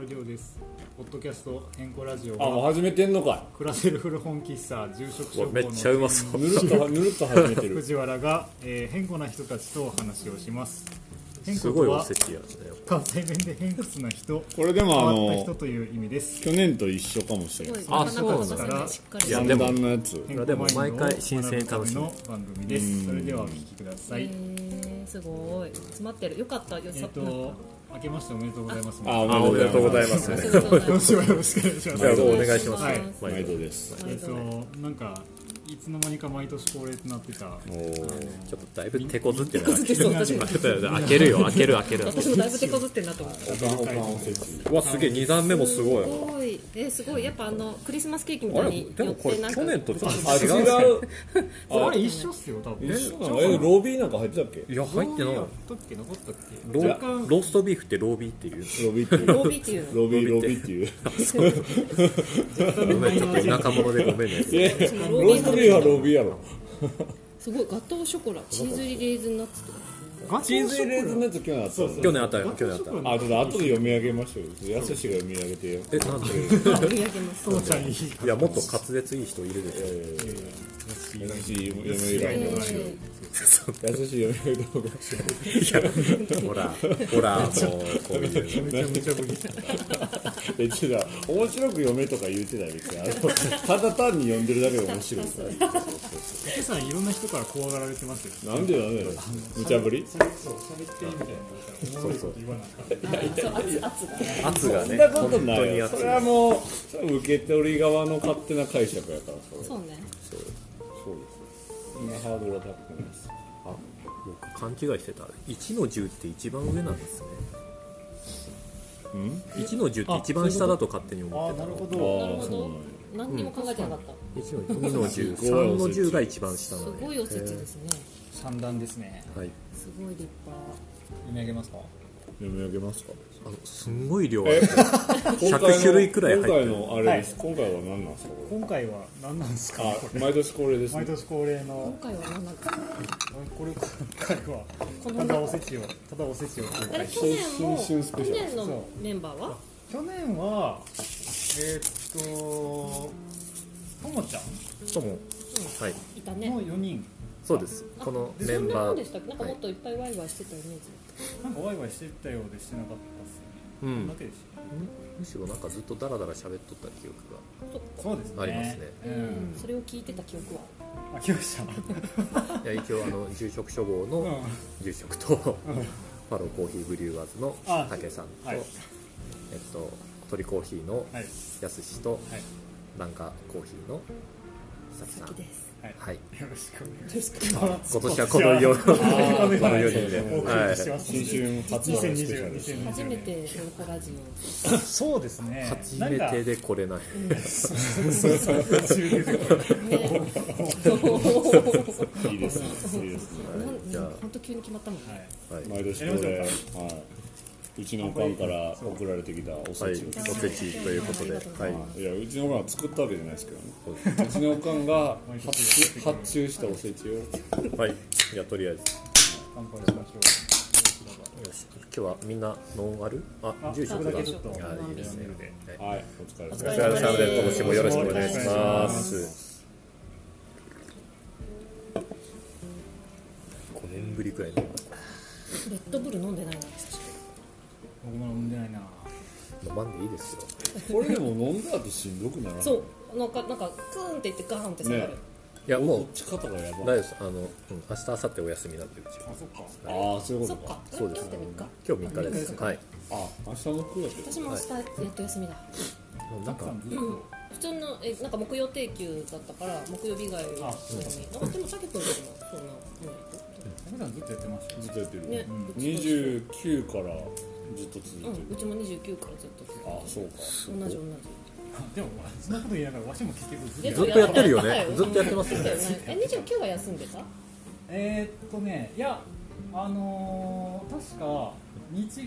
んは藤原亮です。ポッドキャスト変更ラジオ。あもうは始めてんのか暮らせる古本喫茶住職処方いわめっちゃうまそう。い ぬるっとぬるっと始めてる。藤原が、えー変更な人たちとお話をします。変更すごいおとはせちやね関西弁で偏屈な人これでもあ変わった人のという意味です。去年と一緒かもしれないあそう。なんだしっかりいや三でも段のやつでも毎回新鮮に楽しの番組ですそれではお聞きください、えー、すごい。詰まってる。よかった。よえっ、さと明けましておめでとうございます。ああおめでとうございます。今週はよろしくお願いします。お願いします。はい。毎度です。えっとなんかいつの間にか毎年恒例となってた。ちょっとだいぶ手こずってな。い手こずって。そう私も開けるよ開ける開ける。私もだいぶ手こずってんなと思っわすげえ2段目もすごい。すごい。えーすごい。やっぱあのクリスマスケーキみたいにでもこれ去年とちょっあ違と違う。うあれ一緒っすよ多分。一緒なの。えロービーなんか入ってたっけ？いや入ってない。ローストビーフってロービーっていう？ロービーっていう。ロービーっていう。のロービーロービーっていう。ごめんちょっと田舎者でごめんね。ローストビーフはロービーやろ。すごいガトーショコラチーズ入りレーズンナッツとチーズレーズンのやつ去年あった去年あった。よ去年あったあちょっと後で読み上げましょうよ。やすしが読み上げてよ。えなんで？あ売り上げます。いやもっと滑舌いい人いるでしょし読み上げえ動画しようーやすし読み上げ動画しようほらほらもうこういうめちゃめちゃ無理え違う面白く読めとか言うてない別にあのただ単に読んでるだけで面白いから今朝いろんな人から怖がられてますよなんでなんで無茶ぶりそう喋ってみたいなおもろいこと言わなかったそう圧圧が圧がねそんなこと本当に圧ないそれはもう受け取り側の勝手な解釈やからそれそうねそう今ハードルは高くないです。あ僕勘違いしてた。1の10って一番上なんですね。うん？1の10って一番下だと勝手に思あってた。のあなるほど。なるほど。何にも考えてなかった。1の2の10すごい3の10が一番下なすのごいおせちですね。三段ですね。はい。すごい立派。読み上げますか？読み上げますか？あのすんごい量え？100種類くらい入ってる。今回のあれです、今回は何なんですか？こ今回は何なんですか？毎年恒例ですね。毎年恒例今の回は何なんですか？これ今回はただおせちをただおせちを公開。しあれ去年去年のメンバーは？去年はえーっとともちゃとも。はい。いたね。んの4人。そうです。あこのそメンバー。んなもんでしたっけ？なんかもっといっぱいワイワイしてたイメージ。なんかワイワイしてたようでしてなかったうん。だけでしたむしろなんかずっとダラダラ喋っとった記憶そうですね。ありますね。ううんんそれを聞いてた記憶は？あ来ましたがいや一応あの住職処方のうん。住職とファローコーヒーブリュワーズのあ竹さんと、はい。えっと鳥コーヒーのはい。やすしと、はい。なんかコーヒーのさきさん。好きですはい。はい。よろしくお願いします。今年はこの4この4人で、はりしてます新春初のスペシャルです2020初めて変更ラジそうですねい、初めてでこれないそうそうそう途中で出てくるオねいいですねいいですねなんじゃあ本当急に決まったもんはいはい、毎年恒例はいうちのおかんから送られてきたおせはい、おせちということで、はい、い。やうちのおかんは作ったわけじゃないですけどね。うちのおかんが発注 発注したおせちを。はい、じゃあとりあえず。乾杯しましょよし今日はみんなノンアル？あ住職だけちょっと。あいいですね。はい。はいお疲れ様おです。疲れ様です。今年もよろしくお願いします。5年ぶりくらいの。レッドブル飲んでないな久しぶ僕も飲んでないな。飲まんでいいですよ。これでも飲んだ後しんどくならない？りそうなんかなんかクーンって言ってガーンって下がる、ね。いやもう持ち方がやばい。大丈夫です。あの、うん、明日明後日お休みなんでうちはあそっか。ああそういうことか。そうです。今日って3日？今日3日です。はい。あ明日の9月私も明日やっと休みだ、なんかさんずっと普通のえなんか木曜定休だったから木曜日以外は休みなんかでもさっき君ともそんなもんや竹さんずっとやってましたずっとやってる、ね29からずっと続いてる、うん、うちも29からずっと続けてあそうか。同じ同でもそんなこと言いながらわしも結局ずっじとずっとやってるよね。やずっとやってますよね。え29は休んでた？えー、っとねいやあのー、確か日月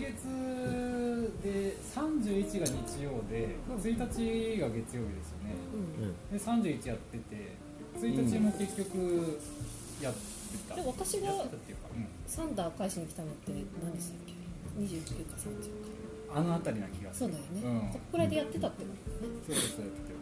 で31が日曜でうん。1日が月曜日ですよね。うん。うん。で31やってて1日も結局やった。で私がやってたうか、うん。サンダー返しに来たのって何でしたっけ？29か30か。あの辺りな気がする。そうだよね、うん。そこくらいでやってたってことね。そうそうそうやってた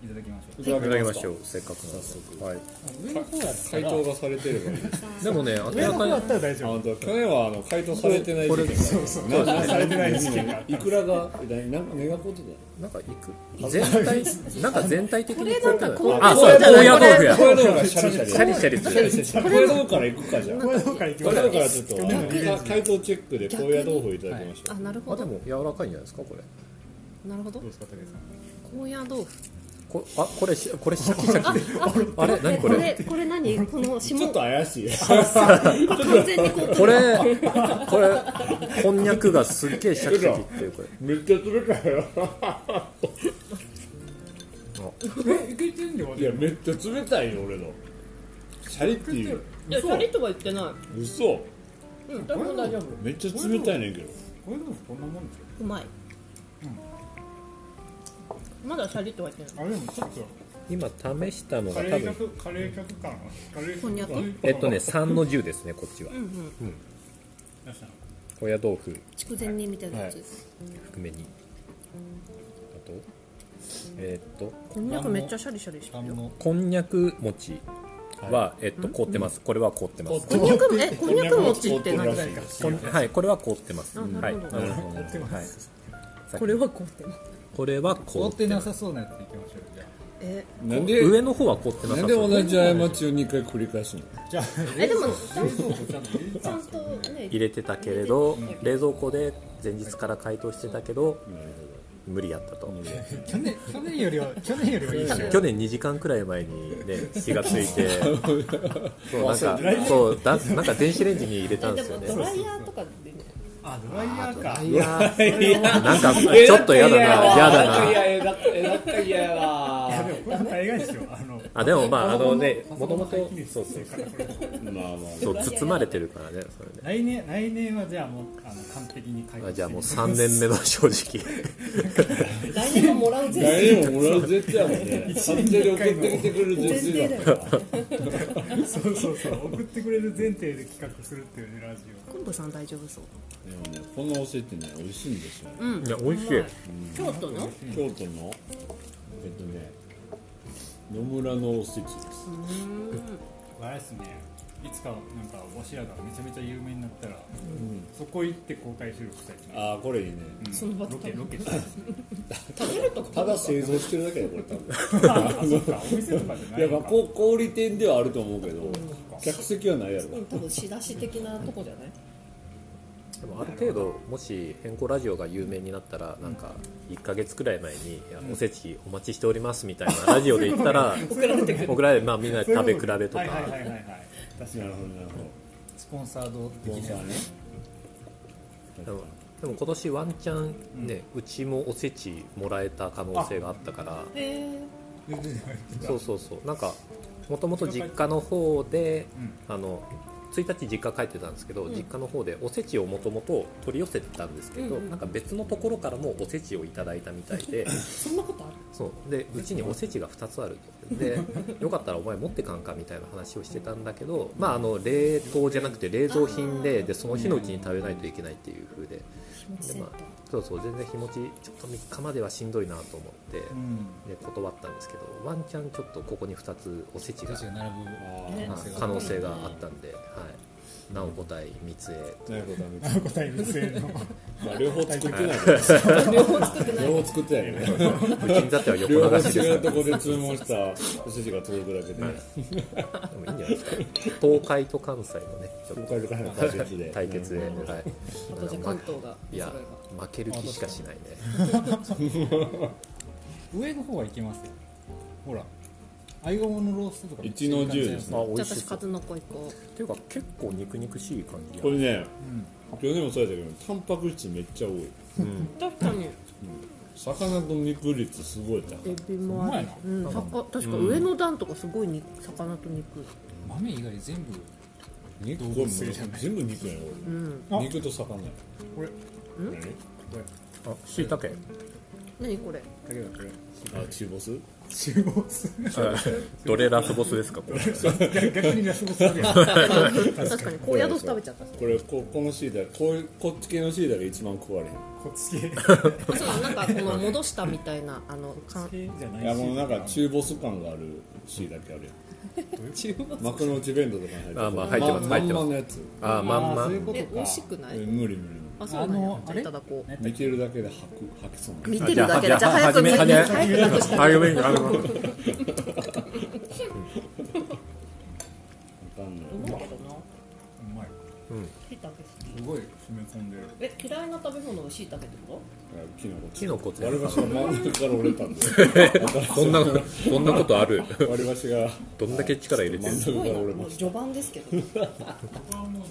いただきましょう。いただきましょううせっかくなんで。はい。上の方やった回ら答がされてればいい。ですでもね明らかにやったら大丈あ夫本当去年はあの回答されてないこれ事件そうそうが回答されてない事件いくらがえななんか願うことだなんかいく全体なんか全体的にこれなんかこうあそう高野豆腐やこれどうかシャリシャリシャリシャリするシャリこれどうからいくかじゃあこれどうからいきこれましょうどうからちょっと回答チェックで高野豆腐いただきましょあなるほどあでも柔らかいんじゃないですかこれなるほどどうですか高野豆腐こあこれしこれシャキシャキで。あれ何これ？これこれ何？このうちょ霜っと怪しい。完全にこうこれこれこんにゃくがすっげえシャキシャキっていうこれめっちゃ冷たいよえいけてんのいやめっちゃ冷たいよ俺のシャリっていういやシャリとは言ってない嘘うん多分大丈夫めっちゃ冷たいねんけどこれでもこんなもんですようまい、まだシャリとは言ってない。あでもちょっと今試したのが多分客カレー客感カレーこんにゃく？えっとね3の10ですねこっちは。うん。うん。豆腐。筑前煮みたいなやつ、含めにあと？えっと？こんにゃくめっちゃシャリシャリしてるこんにゃく餅は、えっと凍ってます。これは凍ってます。こんにゃくえこんにゃく餅って何ですこんはいこれは凍ってます。はいるほど。なるほど凍ってます。はいこれはこうってます。これは凍っててなさそうなやついきましょうじゃえなんで上の方は凍ってななんでさそう同じ過ちを2回繰り返すの？あじゃあえでも冷蔵庫ちゃんと入れてちゃんたんですかとね入れてたけれど冷蔵庫で前日から解凍してたけど無理やったと。去年去年よりは去年よりはいいですよ去年2時間くらい前にね気がついてそう。なんかそうだなんか電子レンジに入れたんでですよね。もドライヤーとかでねあドライヤーか。いやなんかちょっと嫌だな。嫌だな。やだえなんか嫌やわいやでもこれ大概ですよ。あのあでもまああのねもともとそうそうそうから。これまあまあ。そう包まれてるからねそれで。来年来年はじゃあもうあの完璧に解決あじゃあもう3年目の正直。来年ももらうぜ。来年ももらう絶対やもんね。完全に送ってきてくれる絶対だ そうそうそう。送ってくれる前提で企画するっていうねラジ昆布さん大丈夫そう。でもねこのおせちね美味しいんですよ。うん。いや美味しい。京都の？京都のえっとね野村のおせちです。オあれですね。いつかなんかわしらがめちゃめちゃ有名になったら、そこ行って公開収録したいああこれいいね。うん。その場でロケロケ。食べるとこ。ただ製造してるだけだよこれ多分。あそっか。お店とかじゃない いやまあ小売店ではあると思うけど客席はないやろ。うん多分仕出し的なとこじゃない？でもある程度もし変更ラジオが有名になったらなんか1か月くらい前にいやおせちお待ちしておりますみたいな ラジオで言ったら送られてくる。僕らでまあみんなで食べ比べとか。はいはいはいはいはい。確かに。なるほどなるほど。スポンサード的なねでもでも今年ワンチャンね、うちもおせちもらえた可能性があったから。へえそうそうそう。なんかもともと実家の方で、あの1日実家帰ってたんですけど、ん。実家の方でおせちをもともと取り寄せてたんですけど、うんうん。なんか別のところからもおせちをいただいたみたいで。そんなことある？そう。でうちにおせちが2つあると。で よかったらお前持ってかんかみたいな話をしてたんだけど、まあ、あの冷凍じゃなくて冷蔵品ででその日のうちに食べないといけないっていう風で。気持ちセンターそうそう全然日持ちちょっと3日まではしんどいなと思って、うん。で断ったんですけどワンチャンちょっとここに2つおせちが並ぶ可能性があったんで、はい、なお五代三つあなるほどね。なる答え見せのまあ両方作ってない。から両方作ってない。両方作ってない。よねうちに至っては横両方流しです違うとこで注文したおせちが届くだけででもい。い。んじゃない。ですか東海と関西のねちょっ東海と関西の対決でと対決で、はい。あとじゃあ関東がい。や負ける気しかしない。ね上の方はい。けますよほら合鴨のローストとか一の十ですね。あじゃあ私美味しそう。数の子行こっていうか結構肉々しい感じやこれねうん。去年もそうやったけどタンパク質めっちゃ多い。う確かに。魚と肉率すごい高エいビもあるうん。さか確か上の段とかすごい肉魚と肉。豆以外全部肉これも全部肉やんこうん。肉と魚や。これ。何？あしいたけ何これ？だけどこれあ中ボス？中ボス。どれラスボスですか？これ。逆にラスボスあるやん確かに。高野豆腐食べちゃった。これここのシータこういうこっち系のシータが一番食われへん。こっち系。あそうなんかこの戻したみたいなあのかん。系じゃないいやもうなんか中ボス感があるシータけあるやん中華幕の内弁当とかに入ってる。あまあ入ってますま入ってます。まんまのやつ。あーまんまそういうことかえ美味しくない？え無理無理あそうなああのあれ？いただこう。ね見てるだけで吐く吐きそうな見てるだけでじゃあ早くじゃあ早くめうまいけどなうまい。しいたけ好きすごい。詰め込んでる。え嫌いな食べ物はしいたけってこキノコ。キノコって。割り箸が真ん中から折れたんで。そんなそんなことある？割り箸が。どんだけ力入れてるすごいな。序盤ですけど。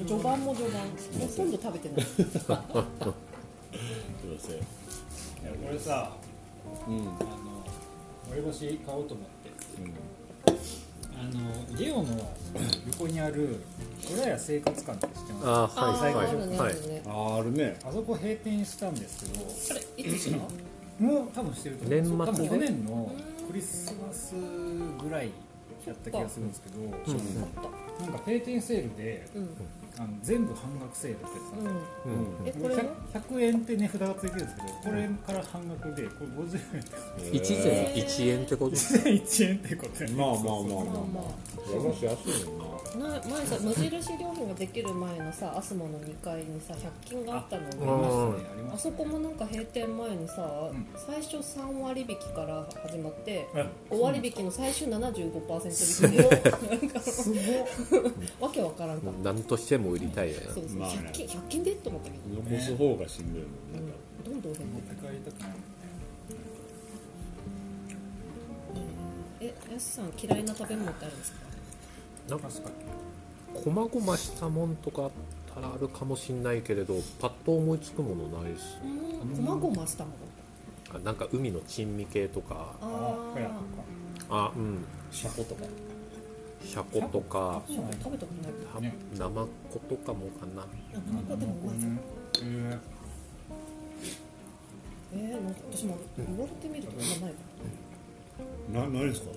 序盤も序盤。ほとんど食べてない。たすいません。これさうん。あの割り箸買おうと思ってあのゲオの横にある俺ら生活館って知ってます？ああはいはいーあるね。あはい。るねあるね。あそこ閉店したんですけどあれいつしたもう多分してると思う。んで？すよ去年のクリスマスぐらいやった気がするんですけど、うん。なんか閉店セールでうんあの全部半額セールってやつなんですよ。うん。うん。えこれ？は 100, 100円って値札がついてるんですけどこれから半額でこれ50円って一膳一円ってこと？1円ってことやねまあまあまあまあまあ。ま割り箸安いもんな前さ無印良品ができる前のさアスモの2階にさ100均があったのあありあそこもなんか閉店前にさ、ん。最初3割引きから始まってた5割引きの最終75%引きで なんかすごわけわからんかった。何としても売りたいよな。そうそう、まあね。100均100均でと思ったけど、残す方がしんどいもんなんかどんどん減って持って帰りたくないえやすさん嫌いな食べ物ってあるんですか？なんか確かにこまごましたもんとかあったらあるかもしんないけれどパッと思いつくものないですうん。こまごましたもの？あなんか海の珍味系とか。あああうん。シャコとかシャコとかあ食べたことないはね。ナマコとかもかな。なんかでもうまいぞええー、なん。か私も言われてみるとあんまないか。な何ですか？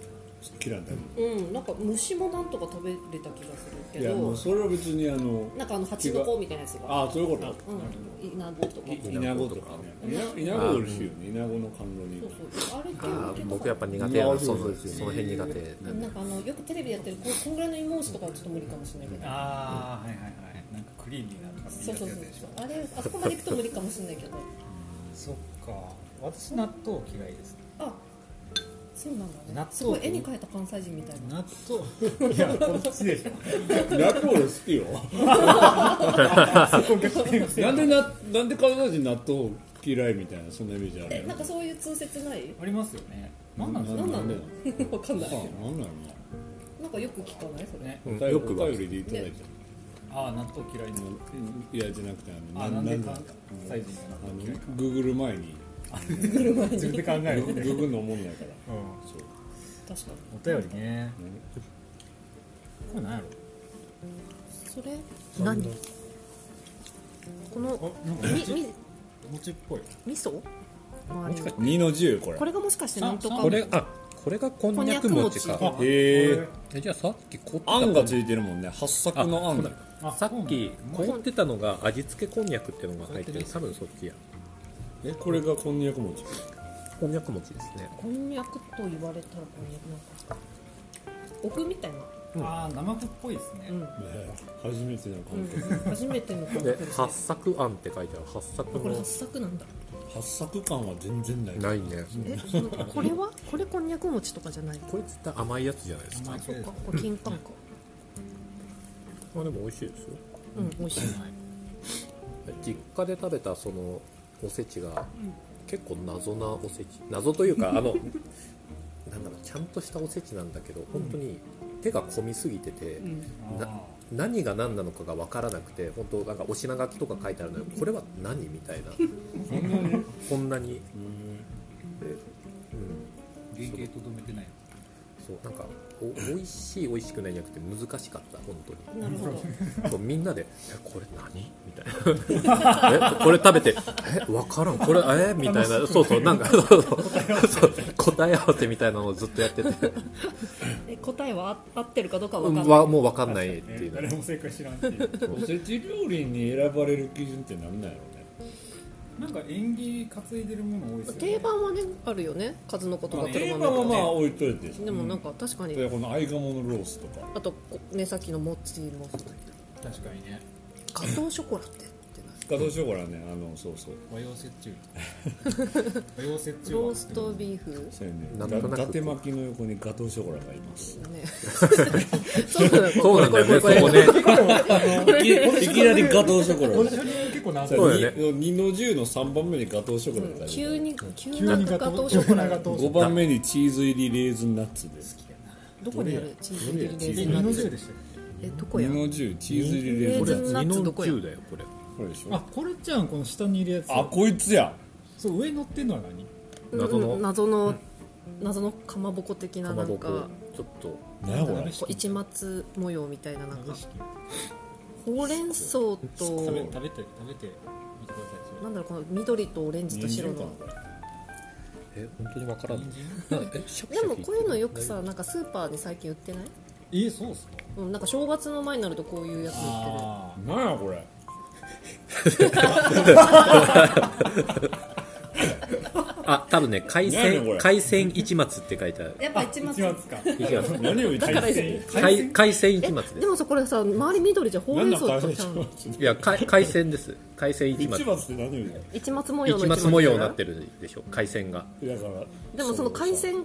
嫌いな食うんなんか虫もなんとか食べれた気がするけべ物いやもどうそれは別にあのなんかあの蜂の子みたいなやつが。ああそういうこと。うん。イナゴとかいイナゴとかね。イナゴ美味しいよね。イナゴの甘露煮。そうそうあれあ系僕やっぱ苦手やな。そうですよねその辺苦手なんでなんかあのよくテレビでやってるここんぐらいの芋虫とかはちょっと無理かもしれないけど。ああはいはいはい。なんかクリーミーなとかそうそうそうあれあそこまでいくと無理かもしれないけど。そっか。私納豆嫌いですあそうなんだね。納豆。すごい絵に描いた関西人みたいな。納豆。いやこっちでしょ。納豆俺好きよ。そこ逆転してなんでななんで関西人納豆嫌いみたいなそんなイメージあるえなんかそういう通説ない？ありますよね。何なんですかなんなのなんでわかんない。あなんなのなんかよく聞かない？それ。ねうん。お便りよくはお便りでいただいてああ納豆嫌いの。いやじゃなくてあのあなんでだ関西人があの納豆嫌いか。グーグル前に自分で考えるグーグルの思んないからうん。そう。確かにお便りね。これ何やろ？それ？何？このあなんかみ餅？み餅っぽい。味噌？周りの2の10これ。これがもしかしてなんとか。あこれあこれがこんにゃく餅か。餅。へえ。えじゃあさっき凍ってたあんがついてるもんね。八作のあんだ。あさっき凍ってたのが味付けこんにゃくっていうのが入ってる。多分そっちやえこれがこんにゃく餅？こんにゃく餅ですね。こんにゃくと言われたらこんにゃくなんか。奥みたいな。ああ生麩っぽいですね。うん、初めてのうん。感覚、初めての感で覚です。ね八作あんって書いてある。八作のこれ八作なんだ。八作感は全然ない。ないね。えこれは？これこんにゃく餅とかじゃないこれ絶対甘いやつじゃないですか。甘いそっかこれ金柑か。まあでも美味しいですよ。うん美味しい。実家で食べたそのおせちが結構謎なおせち謎というかあのなんだろうちゃんとしたおせちなんだけど本当に手が込みすぎてて、なあ何が何なのかが分からなくて本当なんかお品書きとか書いてあるのよ。これは何みたいな。こんなに。で、ー原型とどめてないそうなんかお美味しい美味しくないじゃなくて難しかった本当に。なるほど。みんなで「えこれ何?」みたいな。え「これ食べてえ分からん。これえみたいな。そうそうなんかそうそう。そう答え合わせみたいなのをずっとやってて。え答えは合合ってるかどうかわかんない。わもう分かんないっていう。誰も正解知らんっていう。おせち料理に選ばれる基準って何なんやろ？なんか縁起担いでるもの多いですよね。定番はねあるよね。数の子とか黒定豆とか番はまあ置いといて。さでもなんか確かに、でこの合鴨のロースとか。あとこねさっきのモッチーもそうだけど。確かにね。ガトーショコラってってガトーショコラね。あのそうそう。和洋折衷。和洋折衷なローストビーフ？そうやね。なんとなく。伊達巻きの横にガトーショコラがいます。ね。そうなんだそうなんだよね。そこねいきなりガトーショコラ結構謎そうだよね。2の10の3番目にガトーショコラが急に急急なにガトーガトーショコラがガトーショ5番目にチーズ入りレーズンナッツです。どこにあるチーズ入りレーズンナッツ？10でしたっ2えどこや？の10チーズ入りレーズンナッツ。2のどこや10だよこれ。これでしけあょこれじゃんこの下にいるやつ。あこいつやそう上に乗ってんのは何？謎の。うん謎の謎のかまぼこ的ななんかちょっと。何やこれ？鍋こう市松模様みたいななんかほうれん草と食べ食べて食べてみてくださいそれ。なんだろうこの緑とオレンジと人白のえ本当に分からんでもこういうのよくさなんかスーパーに最近売ってない？えそうっすかうんなんか正月の前になるとこういうやつ売ってる。あ何やこれ あ多分ね海鮮海鮮市松って書いてある。やっぱあ一松か。市松何を言ってんの海鮮海海鮮市え松ででもさこれさ周り緑じゃほうれん草とちゃう。いや海海鮮です海鮮市松。市松って何を言うの？市松模様の市松模様。になってるでしょ海鮮が。だからでもその海鮮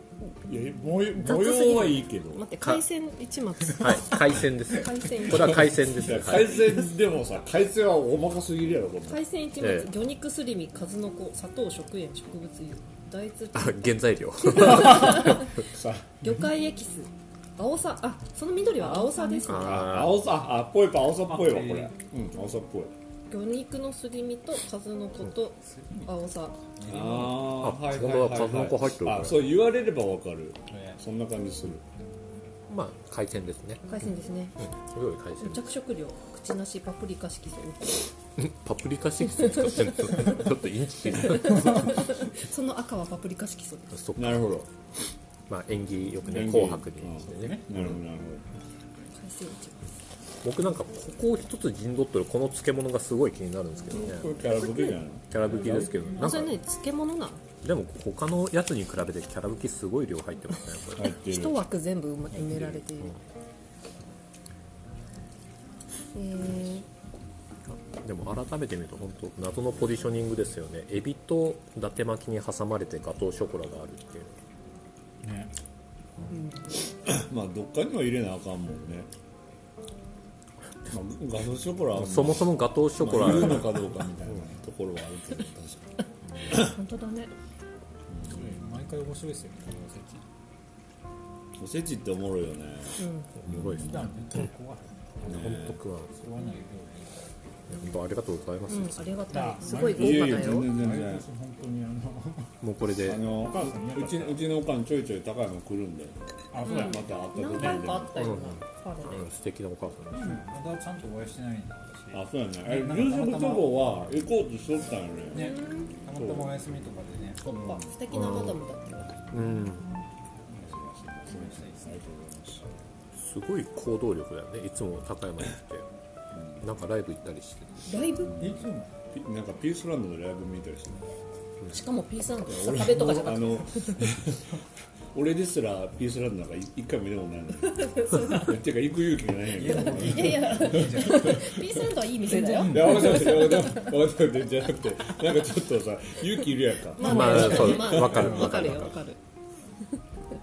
いや模様はいいけど。待って海鮮市松。はい海鮮です。海鮮これは海鮮です。いやはい海鮮でもさ海鮮はおまかすぎるやろ松、ええ。魚肉すり身数の子砂糖食塩植物油。大豆あ原材料。さ魚介エキス。青さあその緑は青さです青さあっぽい青さっぽいわあこれ。うん青さっぽい魚肉のすり身と数の子と青さああはい本当だ数の子入ってるこれあそう言われればわかる。えそんな感じする。まあ海鮮ですね。海鮮ですね。すごい海鮮。着色料口なしパプリカ色素 パプリカ色素使ってるのちょっとインチキ その赤はパプリカ色素です。なるほど。まあ縁起よくね紅白にしてね。なるほどなる海鮮市僕なんかここを一つ陣取ってるこの漬物がすごい気になるんですけどね。キャラブキじゃないの？キャラブキですけど。なんそれね漬物なの。でも他のやつに比べてキャラブキすごい量入ってますねこれ。入ってる。一枠全部埋め埋められている。えでも改めて見ると本当謎のポジショニングですよね。エビと伊達巻きに挟まれてガトーショコラがあるっていう。ね。まあどっかには入れなあかんもんね。まあガトーショコラはそもそもガトーショコラ、まあいるのかどうかみたいなところはあるけど。確かにー、本当だね。毎回面白いですよねこのおせちおせちっておもろいよねおもろいですね本当食わないよ本当ありがとうございます、うんありがたい。だすごい豪いやいや華だよ全然全毎然。年本当にあのもうこれで。あのうちうちのおかんちょいちょい高いの来るんで。あそうだまた会った時何に回かあったよ。うんなうん素敵なお母さんですまだちゃんとお会いしてないんだ私あそうやね。え夕食そぼは行こうとしとったんよね。ね。たまたまお休みとかでね。そっか。素敵なマダムだった。ようん。すごい行動力だよね。いつも高山に来てなんかライブ行ったりしてライブ？えそうなの？ピなんかピースランドのライブ見たりしてしかもピースランド坂部とかじゃなくて。あの 俺ですらピースランドなんか一回も見たことないのに。ていうか行く勇気がないんやけどいやいや。ピースランドはいい店だよ。いや分か分かってます分かってますじゃなくてなんかちょっとさ勇気いるやんか。まあまあそうまわかるわかるよわかわかる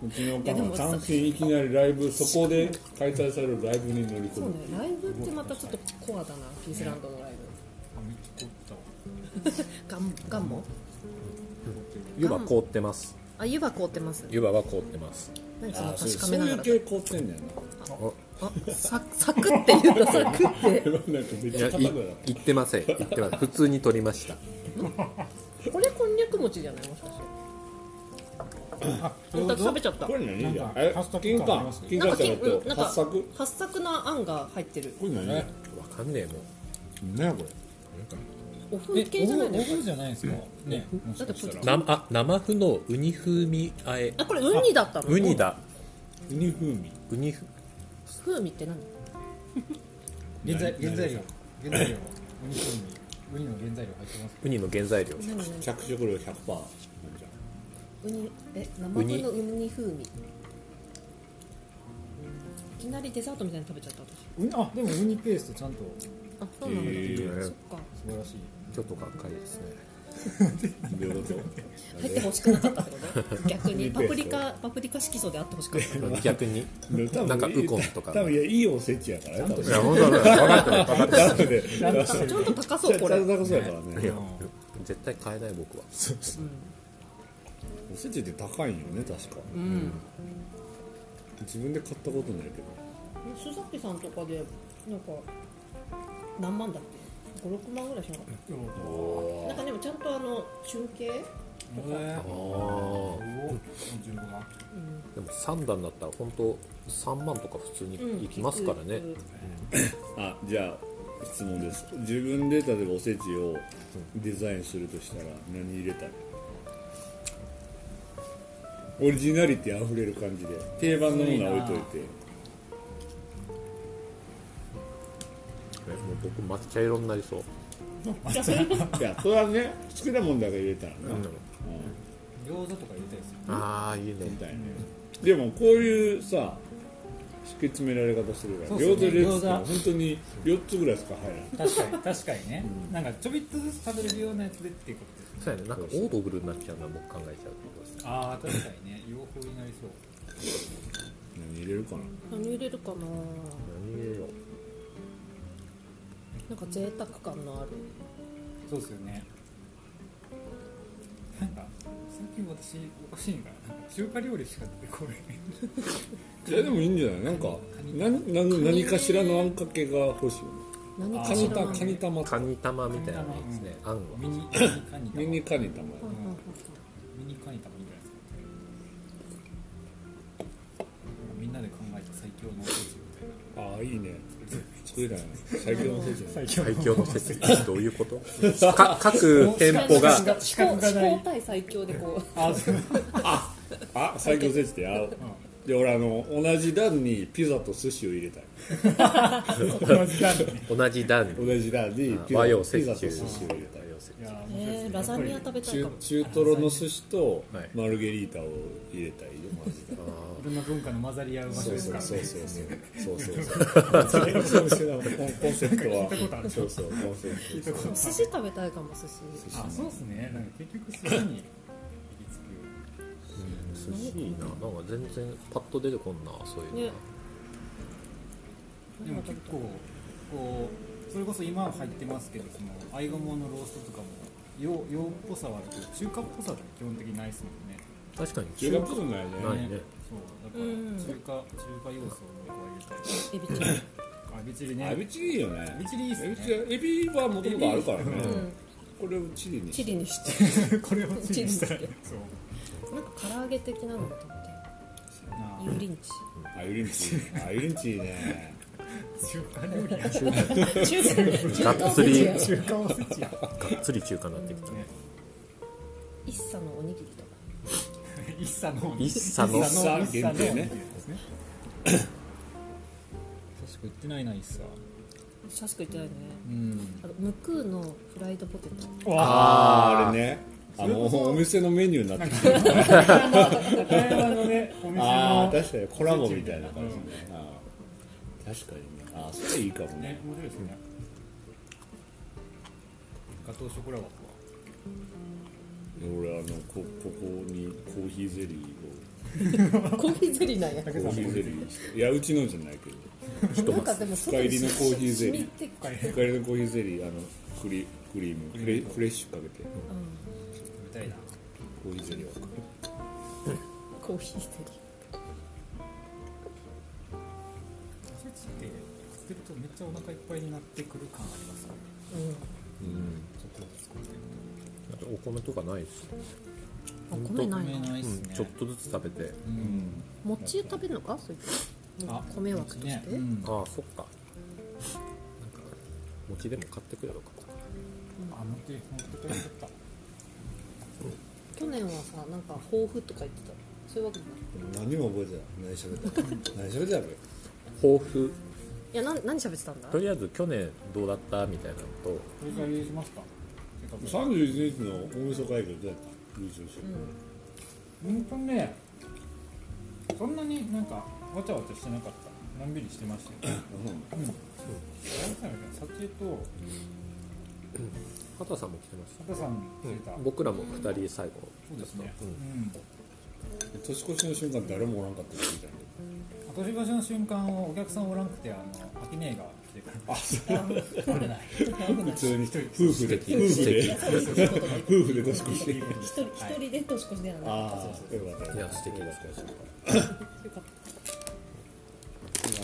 うちのおかんは単身いきなりライブそこで開催されるライブに乗り込む。そうねライブってまたちょっとコアだなピースランドのライブ。ガンガンモ？湯葉凍ってます。あ湯葉凍ってます。湯葉は凍ってます。何そのあそう確かそういうめながら。系凍ってんねんなあササクって言うとサクって。いや言ってません。言ってません。普通に取りました。これこんにゃく餅じゃない？もしかしてあ本当食べちゃった。これ何じゃえ金柑金なんか柑じゃなくて八作八作なあんが入ってる。これ何？えわかんねえもん何やこれお風系じゃないの？お風じゃないんですか？ねだってこれかしたらなあ生麩のウニ風味あえ。あこれウニだったの？ウニだ。ウニ風味。ウニ風風味って何？原材原材料。原材料。ウニ風味。ウニの原材料入ってますウニの原材料。着色料100%なんじゃウニえ生ウニ。風のウニ風味。いきなりデザートみたいに食べちゃった私。ウニあでもウニペーストちゃんと。あそうなんだ、へー。そっか。素晴らしい。ちょっとがっかりですね。入ってほしくなかったってこと？逆に。パプリカパプリカ色素であってほしかった 逆に。なんかウコンとか。多分いやいいおせちやから。ねいや本当だ分かってる分かって多分ねちゃんとしてちゃんと高ちゃそうこれんと高そうやからね。や絶対買えない僕はおせちって高いんよね確か。うん。自分で買ったことないけど。須崎さんとかでなんか何万だっけ？56万ぐらいしなかった？なんかでもちゃんとあの中継えああー。お15万でも3段だったら本当3万とか普通にいきますからね、あじゃあ質問です。自分で例えばおせちをデザインするとしたら何入れたい？オリジナリティあふれる感じで定番のものは置いといて。もう僕抹茶色になりそう。じゃあそれいやそれはね好きなもんだけ入れたらね、なんだろう。餃子とか入れたいですよああいいね。みたいねでもこういうさ敷き詰められ方するから、そ餃子入れてたら本当に4つぐらいしか入らない。確かに確かにね、なんかちょびっとずつ食べれるようなやつでっていうことですそうやね。なんかオードブルになっちゃうのは僕考えちゃうとああ確かにね。洋風になりそう。何入れるかな？何入れるかな？何入れよう。なんか贅沢感のある。そうですよね。なんか最近私おかしいんかな？なんか中華料理しか出てこない。いやでもいいんじゃない？なんか何何何かしらのあんかけが欲しい。何カニタかしらのカニ玉。カニ玉みたいなのですねあんは。ミニミニカニ玉。ミニカニ玉作れたよね最強のおせちね最強最強の説明。どういうこと？か各店舗が。思考対最強でこう。ああ最強おせちってあで俺あの同じ段にピザと寿司を入れたい。同じ段に。同じ段に。ピザ和洋折ピザと寿衷司を入れたいえー、ラザニア食べたい。か中も中トロの寿司とはい。マルゲリータを入れたいよマジでいろんな文化の混ざり合う場所そうそうですから。ねそうそうそうそうそう。そうコンセプトは聞いたことあるそうそうコンセプト寿司食べたいかも寿司。あそうですね。なんか結局寿司に行き着く寿司いいな。なんか全然パッと出てこんなそういうのね。でも結構こうそれこそ今入ってますけどその合鴨のローストとかも洋洋っぽさはあるけど中華っぽさって基本的にないですもんね。確かに。中華っぽくないね。ないね。そう。だからうん。中華、中華要素を加えたいエビチリ。あエビチリね。エビチリいいよね。エビチリいいっすね。エビはもともとあるからね。うん。これをチリに。チリにして。これをチリにしたらチリにそう。なんか唐揚げ的なのだと思って。なあ油淋鶏。あユリンチあユリンチいいね中華料理や中華。がっつり中華おせちや。がっつり中華になってきたね一茶のおにぎりとか。一茶の。一茶の一茶の。限定ね確か言ってないな一茶。シャスク言ってないね。うん。あとムクーのフライドポテト。あ。ああれね。あのお店のメニューになってきてる高山 のねお店のああ確かにコラボみたいな感じ。ね確かにね。ああそれいいかもね。ね面白いですね。ガトーショコラ枠は。俺あのこここにコーヒーゼリーを。コーヒーゼリーなんや。コーヒーゼリー。いやうちのじゃないけど。なんかでも深入りのコーヒーゼリー。染みて深入りのコーヒーゼリーあのクリクリーム。フレフレッシュかけて。食べたいな。コーヒーゼリーを。コーヒーゼリおってるとめっちゃお腹いっぱいになってくる感ありますよね。ーうん。うん。ちょっとずつ作ってるあとお米とかないですと米ないな。米ないっすね。うん、ちょっとずつ食べて。うん。餅食べるのか？そういうあ米枠として、ね。うん。ああそっか。なんか餅でも買ってくればよか。ったあ持って持ってくれちゃった去年はさなんか抱負とか言ってた。そういうわけじゃない？何も覚えてない。何喋った？何喋ってたっけ？抱負いやな何喋ってたんだ？とりあえず去年どうだったみたいなのと。それから入れしますか31日の大晦日会議どうやった優勝してうん。とねそんなになんかわちゃわちゃしてなかった。のんびりしてましたよ。うん。サチエと。畑さんも来てました。佐田さん来てた、僕らも2人最後。そうですね。ううん。ん年越しの瞬間誰もおらんかったって聞いた年越しの瞬間をお客さんおらんくてあの秋姉が来てからあそう。れない普通に夫婦で夫婦で夫婦で年越し一人一人で年越しでやらないああよかったいや素敵だったですよかっ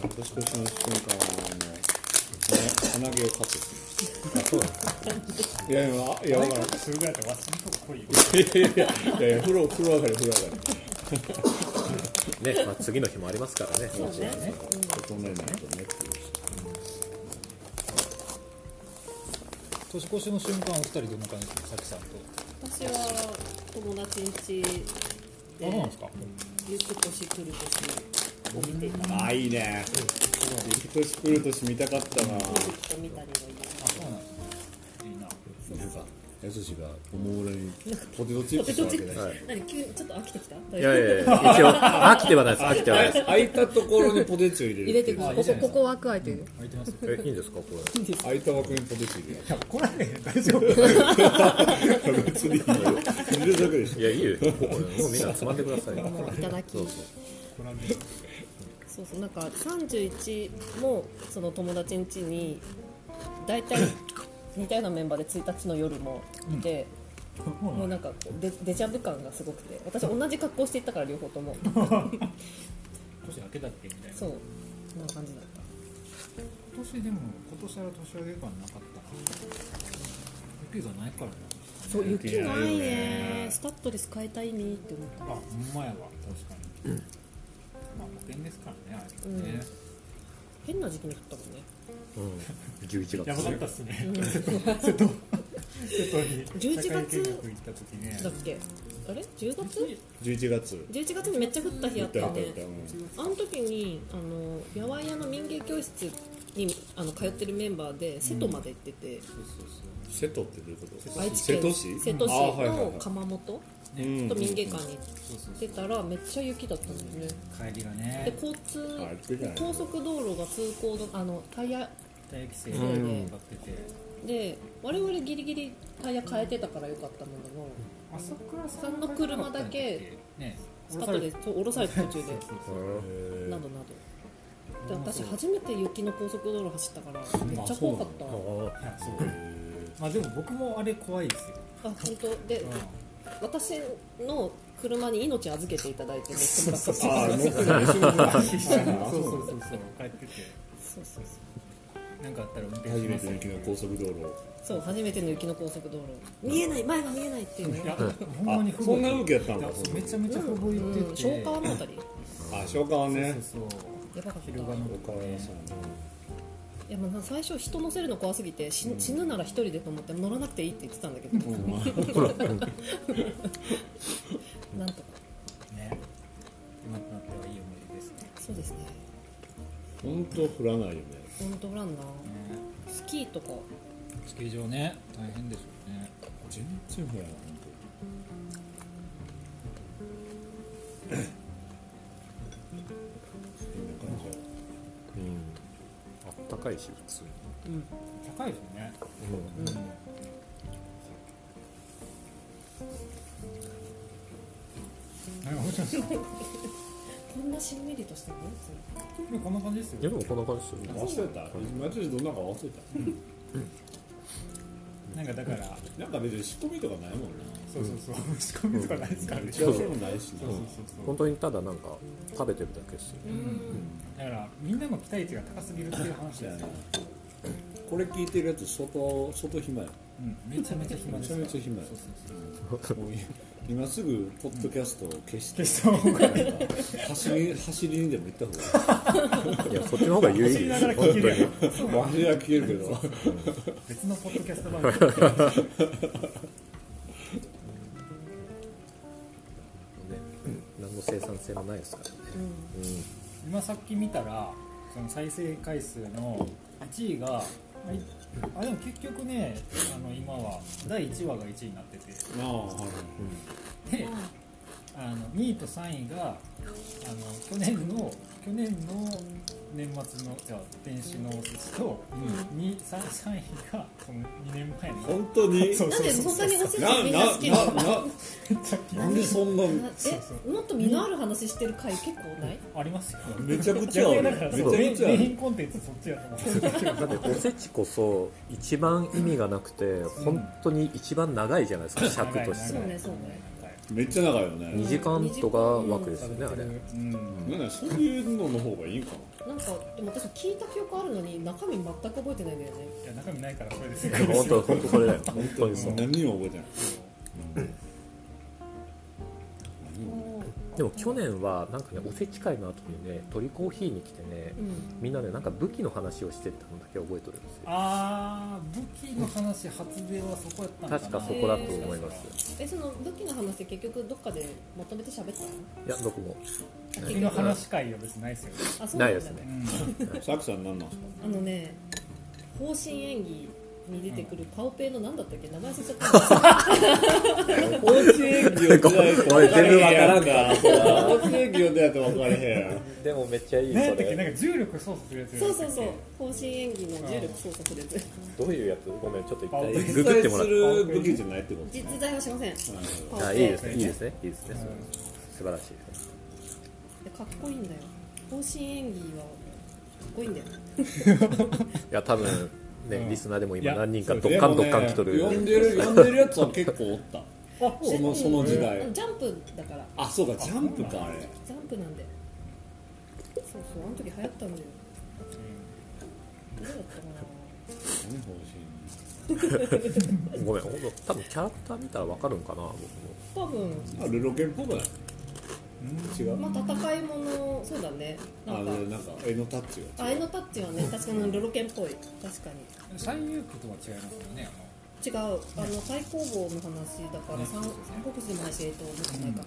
今年越しの瞬間はあの鼻毛をカットするいやいやいやわからんするぐらいだったらわっすんとこいいよいやいやいやいや風呂風呂上がり風呂上がりね、まあ、次の日もありますからね。そうね。ね大人になるとねっていう年越しの瞬間お二人どんな感じですかさきさんと？た私は友達ん家あそうなんですか。ゆく年来る年を見ていたああいいね年来る年見たかったな。見たりのあそやすしがおもむろにポテトチップスわけなはい何急にちょっと飽きてきた？いやいやいや一応飽きてはないです飽きてはないです。空いたところにポテチを入れる入れてくあここここ枠空いてる？空いてますえいいんですかこれ？空いた枠にポテチ入れるいやこれね大丈夫別にいいよ入れる。だけでしょいやいいよ。ここもうみんなつまんでくださいよもういただき。そうそうそうそうなんか31もその友達ん家に大体似たようなメンバーで1日の夜もいて、もうなんかデデジャブ感がすごくて。私同じ格好していったから両方とも。年明けだっけみたいな。そう。そんな感じだった。今年でも今年は年上げ感なかったな雪がないからな。そう雪ないね。ね。スタッドレス変えた意味って思った。あほんまやわ。確かに、まあ保険ですからねあれはね、変な時期に降ったもんね。うん、11月。やばかったっすね。瀬戸瀬戸に。11月？社会見学行った時ね。だっけ？あれ？10月？11月 ?11 月にめっちゃ降った日あったよね。行った行ったあの時にあの八百屋の民芸教室にあの通ってるメンバーで瀬戸まで行ってて、瀬戸ってどういうこと？愛知県瀬戸市？の窯元？うんと民芸館に出たらめっちゃ雪だったんだよね。帰りがでね交通高速道路が通行のあのタイヤ大規制でうん。で我々ギリギリタイヤ変えてたからよかったものの朝倉さんの車だけね。スカットでそう降ろされて途中で。そうそうそう。へなどなど。で私初めて雪の高速道路走ったからめっちゃ怖かった。あそう。まあでも僕もあれ怖いですよ、あ本当？でう私の車に命預けていただいて乗ってもらった、そうそうそう帰っててそうそうそうなんかあったら運転初めしますよての雪の高速道路そう初めての雪の高速道路見えない前が見えないっていうねほんまにそんな動きやったんだめちゃめちゃふぶいてて、消化のあたりあ消化はねそうそうやばかった昼間の岡山さんいやまあ最初人乗せるの怖すぎて死死ぬなら一人でと思って乗らなくていいって言ってたんだけど。なんとか。ね。今となってはいい思い出ですね。そうですね。本当降らないよね。本当ランナーね。スキーとか。スキー場ね。大変でしょうね。全然降らない本当あったかいし普通に。うん。高いですよね。うん。うんこんなしんみりとしてる？のこんな感じですよでもこんな感じですよ。ね忘れた。毎年どんなか忘れた？なんかだからなんか別に仕込みとかないもんなそうそうそう。仕込みとかないですからね。そうそうそう本当にただなんか食べてるだけですよ。だからみんなの期待値が高すぎるっていう話だよ。ねこれ聞いてるやつ相当相当暇や。うん、めちゃめちゃ暇です。めちゃめちゃ暇や。そうそうそうもう。今すぐポッドキャストを消して、消した方がいいなんか走り走りにでも行った方がいい。いやそっちの方が有意義走りながら聞けるやん走りは消えるけど。別のポッドキャスト番組 性もないですからね。今さっき見たらその再生回数の1位があいあでも結局ねあの今は第1話が1位になってて。ああはい。であの2位と3位があの去年の去年の年末のじゃあ天使のおせちと、二 3, 3位がその2年前の。本当に？そうなんでそんなにおせちなみんな好き。な のなんでそんななえもっと身のある話してる回結構ない？ありますよ。めちゃくちゃある。めちメインコンテンツそっちやと思う。んですけどだっておせちこそ一番意味がなくて本当に一番長いじゃないですか尺として。そうねそうねめっちゃ長いよね。2時間とか枠ですよねあれ。うん。なんだそういうのの方がいいんかな。んかでも私聞いた記憶あるのに中身全く覚えてないんだよね。いや中身ないからそれですよ。本当本当それだよ。本当にそうな何にも覚えてないでも去年はなんかねおせち会の後にね鳥コーヒーに来てねうん。みんなでなんか武器の話をしてたのだけ覚えてるんですよ。あー武器の話初出はそこやったんかな？確かそこだと思いますえその武器の話結局どっかでまとめて喋ったの？いやどこも。武器の話会は別にないですよ。あそうなんだ。ないですね。うん。サクさん何なんですか？あのね方針演技に出てくるパオペイのなんだったっけ名前忘れちゃった。からんか放置演技を出ないと分からへんやんでもめっちゃいいそれ。なんか重力操作するやつそうそうそう。方針演技の重力操作するやつ。どういうやつ？ごめんちょっと一あ回。実ググってもらって在する武器じゃないってこと実在はしませんあいいですね。いいですね。いいですね。素晴らしい。ですでかっこいいんだよ。方針演技はかっこいいんだよ。いや多分ね、うん。リスナーでも今何人かドッカンドッカン来とる、読んでる読んでるやつは結構おった。あそのその時代。うんジャンプだから。あそうかジャンプかあれ。ジャンプなんで。そうそうあの時流行ったんだよ。どうだったかな。何方ごめん多分キャラクター見たら分かるんかな僕も。多分。針あルロケンっぽくない違う？まあ戦いものそうだね。あなんか。のなんか絵のタッチがあ絵のタッチはね確かにルロケンっぽい。確かに。最遊記とは違いますよね違う。あの太公望の話だから三三国志の話えっともっと前か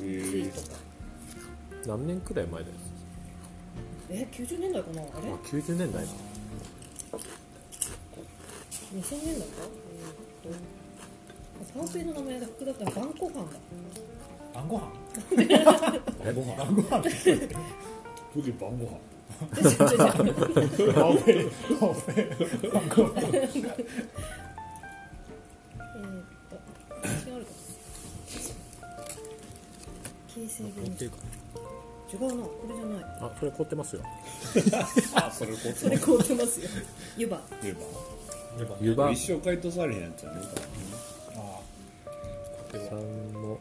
えー。ツイとか。何年くらい前ですえ90年代かなあれ？あ90年代だ。2000年代か？えーっとパオペイの名前が複雑な晩ご飯だ。あ晩ご飯？え？ご飯。晩ご飯晩ご飯晩ご飯えーっと違う形成違うなこれじゃない。あそれ凍ってますよ。あそれこそれ凍ってますよ。湯葉。言えば湯葉。一生回答されへんやつやねあさんの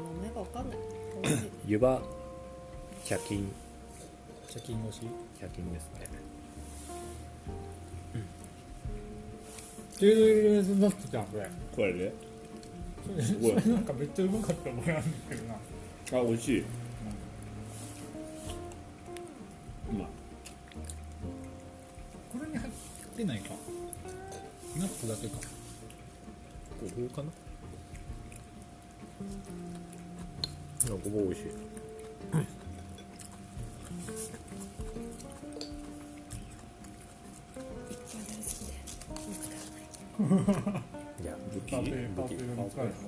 もう名前がわかんない。湯葉。茶金茶金越し。茶金ですね。チーズ入れになってたんこれ。これで？それなんかめっちゃうまかった覚えあるんだけどな。あ美味しい、うまいこれに入ってないか。ナッツだけか。ごぼうかな？あごぼう美味しい。いや武器武器。ーの使いやば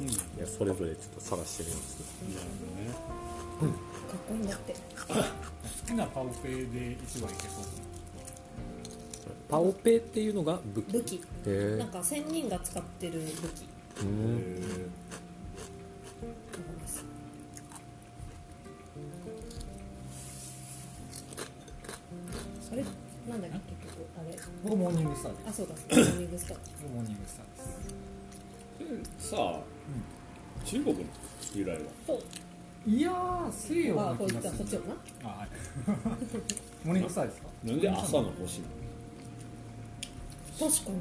いいやそれぞれちょっと探してみます。かっこいいんだって好きなパオペイで一番いけそう。パオペっていうのが武器。武器。へなんか仙人が使ってる武器。え僕モーニングスターです。あそうだモーニングスター。僕モーニングスターです。さあ、中国の由来は？そう。いやー西洋あこういな気がするそっちをな。あはい。モーニングスターですか？なんで朝の星なの？確かに。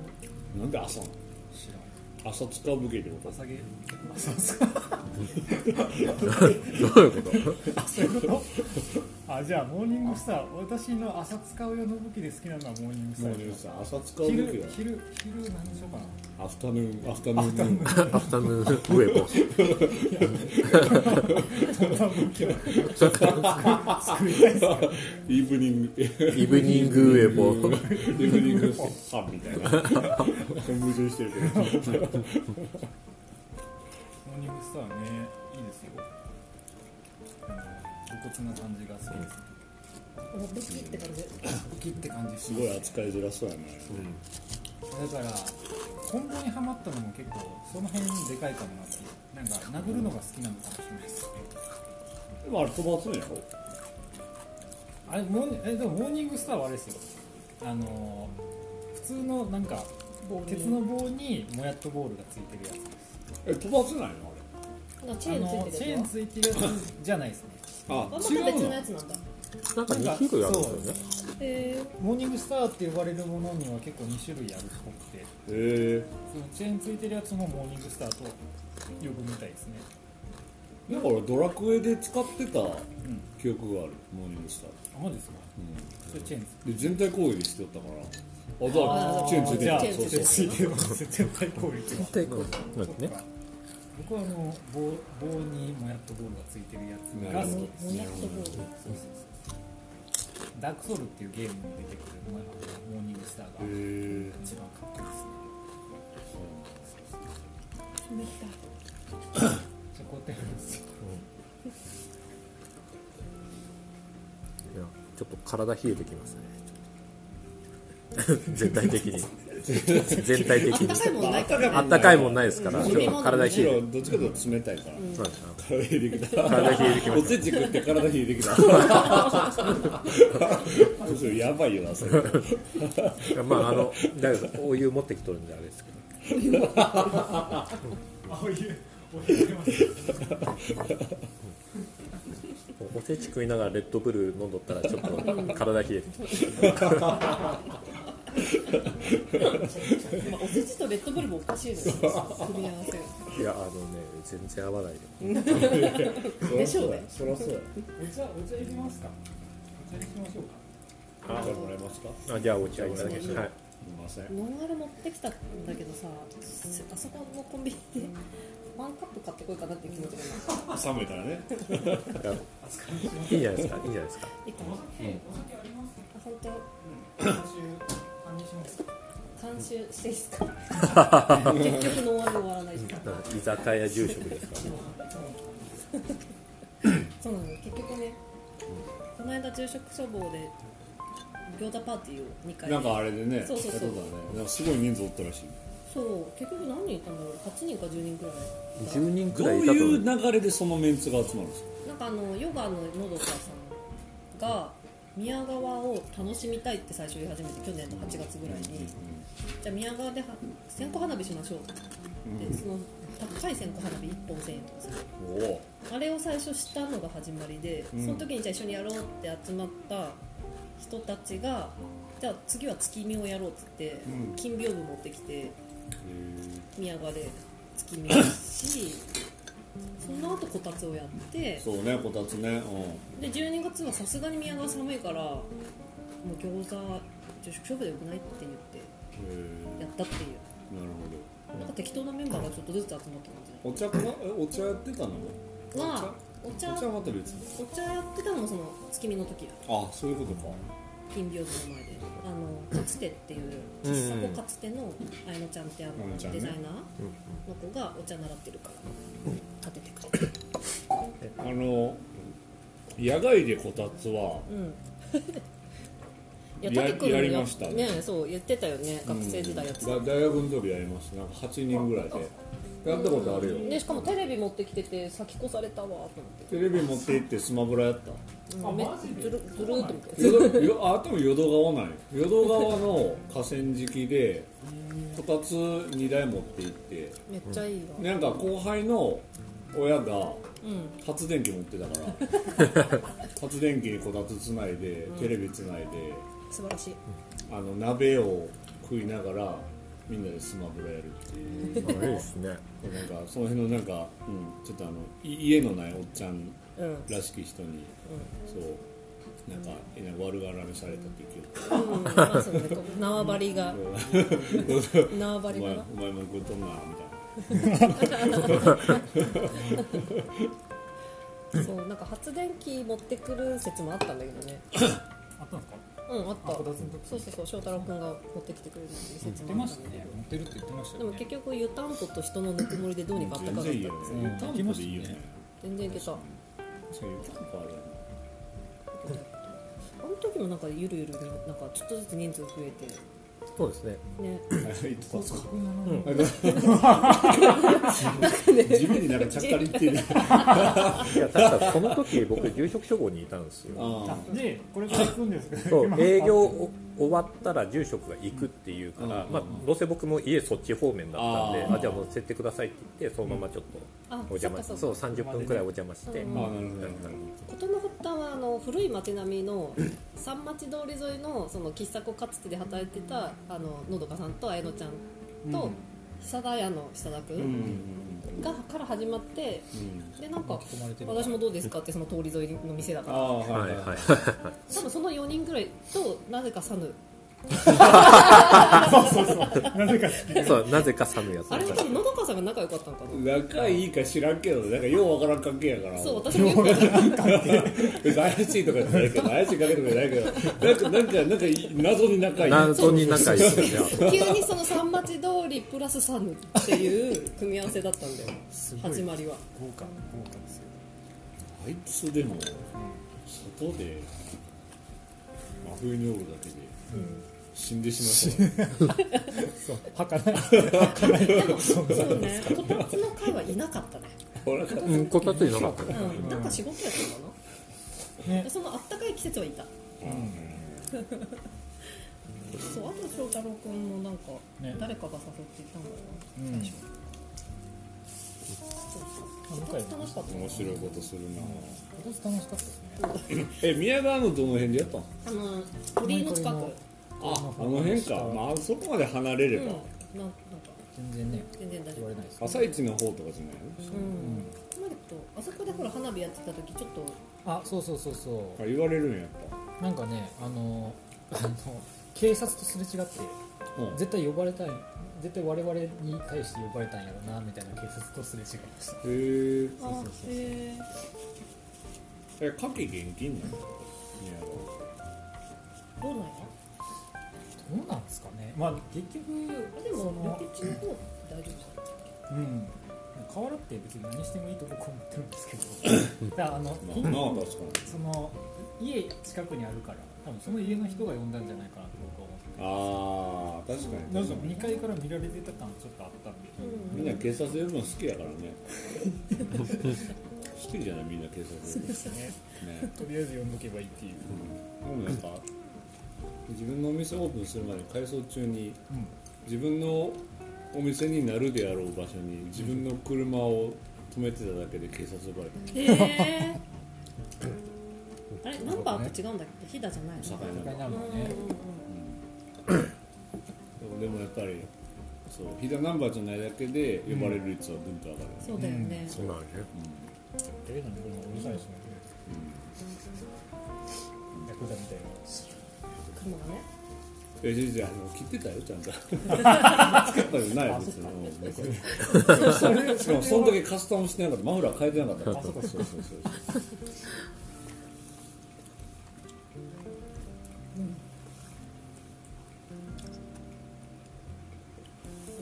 なんで朝なの？知らん。朝使う武器ってこと朝毛 朝朝どういうこと？そういうことあじゃあモーニングスター。私の朝使う用の武器で好きなのはモーニングスター。もうねさ朝使う武器は。昼昼昼何しようかな？アフタヌーンアフタヌーン。アフタヌーン。ウェポイーブニングイブニングウェポ。イーブニングハンみたいな。矛盾してるけど。モーニングスターねいいですよ骨な感じが好きですもう武器って感じ。武器って感じ。すごい扱いづらそうやね。だからコンボにはまったのも結構その辺でかいかもなってなんか殴るのが好きなのかもしれないですでもあれ飛ばすんやろ？あれモーニえでもモーニングスターはあれですよ。あの普通のなんか鉄の棒にもやっとボールがついてるやつです。え飛ばせないの？なんかチあェーンついてるのチェーンついてるやつじゃないですねあまた別のやつなんだ。なんか2種類あるんですよね。へモーニングスターって呼ばれるものには結構2種類あるっぽくて。へえそのチェーンついてるやつもモーニングスターと呼ぶみたいですね。だからドラクエで使ってたうん。記憶があるモーニングスター、あマジですか？うそれチェーンつん、で全体攻撃しておったから。あじゃああーチェーンついてる。じゃあチェーンつそうそういてます全体攻撃は。えなんか。ね僕はあの棒棒にもやっとボールがついてるやつが好きですもやっとボールそうそうそうダークソウルっていうゲームに出てくるモーニングスターが一番かっこいいですねめっじゃあこうやってるんですようんいやちょっと体冷えてきますね。全体的に。全体的あったかいにもんないからあったかいもんないですから。ちょっと体冷え。てろどっちかというと冷たいから、そうですね体冷えてきた。体冷えてきまおしせち食って体冷えてきた。やばいよなそれまああのだけどお湯持ってきとるんであれですけど。あお湯お湯おせち食いながらレッドブル飲んどったらちょっと体冷えてきまあおせちとレッドブルもおかしいのよ組み合わせたいやあのね全然合わないよ。でしょうね。そりゃそうやお茶お茶入れますか。お茶にしましょうかあもらえますか？あじゃあお茶いただきます。はい。すみませんノンアル持ってきたんだけどさあそこのコンビニでワンカップ買ってこいかなっていう気持ちが冷めたらね。いやいいんじゃないですかいいんじゃないですか。いいかな。お酒ありますかあ本当？監修管理します監修していいですか？結局ノンアル終わらないし居酒屋住職ですからそうなの結局ねこの間住職処方で餃子パーティーを2回。なんかあれでねそうそうそう。やっとったね。なんかすごい人数おったらしいそう。結局何人いたんだろう8人か10人くらい。10人くどうらいいたと思う。いう流れでそのメンツが集まるんですか？なんかあのヨガののどかさんが宮川を楽しみたいって最初言い始めて去年の8月ぐらいに、じゃあ宮川では線香花火しましょうって、でその高い線香花火1本1000円とかするあれを最初したのが始まりで、うん。その時にじゃあ一緒にやろうって集まった人たちがじゃあ次は月見をやろうって言って、うん。金屏風持ってきてへ宮川で月見をしその後こたつをやって。ーそうねこたつね。うで12月はさすがに宮川寒いからもう餃子女子勝負でよくないって言ってやったっていう。えなるなんか適当なメンバーがちょっとずつ集まってほどお茶かお茶やってたの？感じはお茶お茶はまた別お茶やってたのもその月見の時だあそういうことか。金屏風の前で。あのかつてっていう喫茶子かつてのあやのちゃんってあのデザイナーの子がお茶習ってるから立ててくれてあの野外でこたつはうん。いやややりましたね。ねそう言ってたよね。学生時代やってた、だ大学の時やりますなんか8人ぐらいでやったことあるよ。でしかもテレビ持ってきてて先越されたわと思って。テレビ持って行ってスマブラやった？うん。めずるずるーっと思って淀よあでも淀川なんよ淀川の河川敷でこたつ2台持って行って。めっちゃいいわ、なんか後輩の親がうん。発電機持ってたから。発電機にこたつつないでテレビつないで。素晴らしい。あの鍋を食いながらみんなでスマブラやるっていう。あれですね。なんかその辺のなんか、うん、ちょっとあのい家のないおっちゃんうんらしき人に、そうなんかえな悪がらめされたっていう記憶うん、縄張りが。縄張りがお前も食うとんなみたいな。そうなんか発電機持ってくる説もあったんだけどね。あったんですか？うんあった。そうそうそう翔太郎君が持ってきてくれるっていう言って説もあっましたたね。持ってるって言ってましたでも結局湯たんぽと人のぬくもりでどうにかあったかかったんでいいよね。全然いけた。あそういうタンポあるよねの時もなんかゆるゆるになんかちょっとずつ人数増えてそうですね。ね。あいつですかうん地味になんか ちゃっかりってる。いや確かその時僕住職処方にいたんですよ。でこれから行くんですけどそう営業お終わったら住職が行くっていうから、うんまあ、どうせ僕も家そっち方面だったんであじゃあもう設定くださいって言ってそのままちょっあとお邪魔そっかそう30分くらいお邪魔して、事の発端はあの古い町並みの 三町通り沿いのその喫茶子かつてで働いてたあののどかさんと綾乃ちゃんと久田屋の久田君がから始まってうん。でなんか私もどうですかってその通り沿いの店だから。はいはい多分その4人ぐらいとなぜかサヌなぜかそうなぜか寒いやつ。あれは多分のどかさんが仲良かったのかな。仲いいか知らんけどなんかようわからん関係やから。そう私もよくわかんない別に怪しいとかじゃないけど怪しいかけとかじゃないけど。なんかなんかなんか謎に仲いい。謎に仲いいですよね急にその三町通りプラスサヌっていう組み合わせだったんだよ。すごい始まりは豪華豪華ですよ。あいつでも外で真冬におるだけで死んでしまう。そう。儚い。そうね。こたつの会はいなかったね。うんこたついなかった。ねうん。なんか仕事やったの？かなね。でそのあったかい季節はいた。そうあと翔太郎君もなんかね。誰かが誘っていたんだようん。な最初。そうそうこたつ楽しかった。面白いことするな。今年楽しかったですね。え宮川のどの辺でやったの？あの鳥居の近く。うんああの辺か。まあそこまで離れれば、なんなんか。全然ね全然大丈夫。言われないです朝一の方とかじゃないの？うん。ここまでとあそこでほら花火やってた時ちょっと。あそうそうそうそあ言われるんやっうなんかねあの あの警察とすれ違ってぱ、うん、絶対呼ばれたい絶対我々に対して呼ばれたんやろなみたいな警察とすれ違いました。へえ。あへえ。え夏季現金なの宮どうなんや？どうなんですかね。まあ結局あでもそのロケ地の方大丈夫ですうん。河原って別に何してもいいと僕は思ってるんですけど。だからあの川まあ確かに。その家近くにあるから多分その家の人が呼んだんじゃないかなと僕は思ってああ確かに。なんか2階から見られてた感ちょっとあったんで。みんな警察呼ぶの好きやからね。好きじゃないみんな警察呼ぶの。ね。ね。とりあえず呼んどけばいいっていう、でもなんか自分のお店オープンするまで改装中にうん。自分のお店になるであろう場所に自分の車を止めてただけで警察呼ばれたへえ。あれナンバーって違うんだっけ？飛騨じゃないの？境ナンバーね。でもやっぱりそう飛騨ナンバーじゃないだけで呼ばれる率はぐんと上がる、そうだよね、そうなん。ねテレビのこれもうるさいしねヤクザみたいな車がね。えじゃあじゃああの切ってたよちゃんと。作ったじゃない別にうんしかもその時カスタムしてなかったマフラー変えてなかったあそうそうそうそう